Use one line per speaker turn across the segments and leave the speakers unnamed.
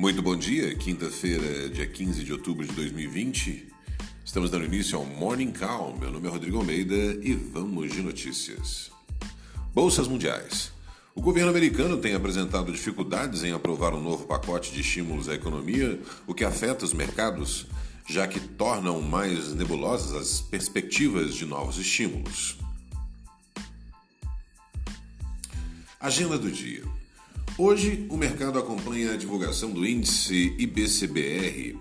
Muito bom dia, quinta-feira, dia 15 de outubro de 2020. Estamos dando início ao Morning Call. Meu nome é Rodrigo Almeida e vamos de notícias. Bolsas mundiais. O governo americano tem apresentado dificuldades em aprovar um novo pacote de estímulos à economia, o que afeta os mercados, já que tornam mais nebulosas as perspectivas de novos estímulos. Agenda do dia. Hoje, o mercado acompanha a divulgação do índice IBCBR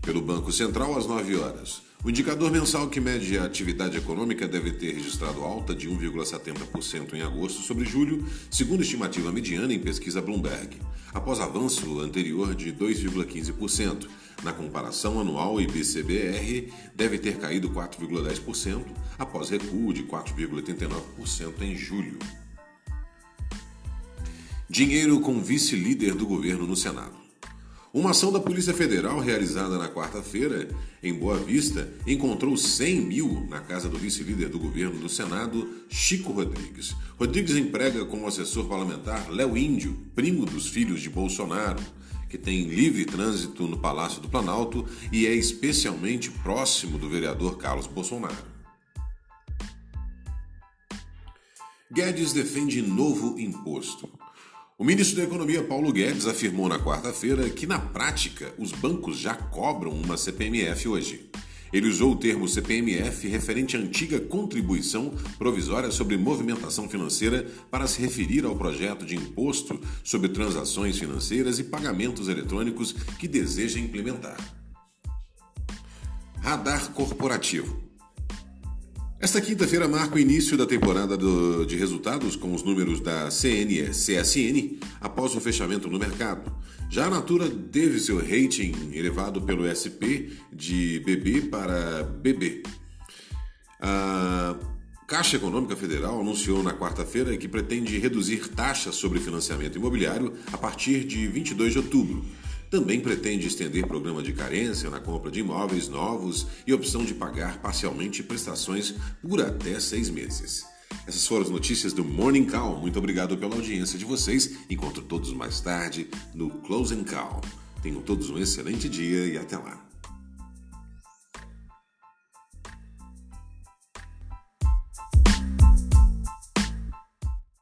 pelo Banco Central às 9 horas. O indicador mensal que mede a atividade econômica deve ter registrado alta de 1,70% em agosto sobre julho, segundo estimativa mediana em pesquisa Bloomberg, após avanço anterior de 2,15%. Na comparação anual, o IBCBR deve ter caído 4,10% após recuo de 4,89% em julho. Dinheiro com vice-líder do governo no Senado. Uma ação da Polícia Federal realizada na quarta-feira em Boa Vista encontrou 100 mil na casa do vice-líder do governo do Senado, Chico Rodrigues. Rodrigues emprega como assessor parlamentar Léo Índio, primo dos filhos de Bolsonaro, que tem livre trânsito no Palácio do Planalto e é especialmente próximo do vereador Carlos Bolsonaro. Guedes defende novo imposto. O ministro da Economia Paulo Guedes afirmou na quarta-feira que, na prática, os bancos já cobram uma CPMF hoje. Ele usou o termo CPMF referente à antiga contribuição provisória sobre movimentação financeira para se referir ao projeto de imposto sobre transações financeiras e pagamentos eletrônicos que deseja implementar. Radar corporativo. Esta quinta-feira marca o início da temporada do, de resultados com os números da CNE, CSN após o fechamento no mercado. Já a Natura teve seu rating elevado pelo SP de BB para BB. A Caixa Econômica Federal anunciou na quarta-feira que pretende reduzir taxas sobre financiamento imobiliário a partir de 22 de outubro também pretende estender programa de carência na compra de imóveis novos e opção de pagar parcialmente prestações por até seis meses. Essas foram as notícias do Morning Call. Muito obrigado pela audiência de vocês. Encontro todos mais tarde no Closing Call. Tenham todos um excelente dia e até lá.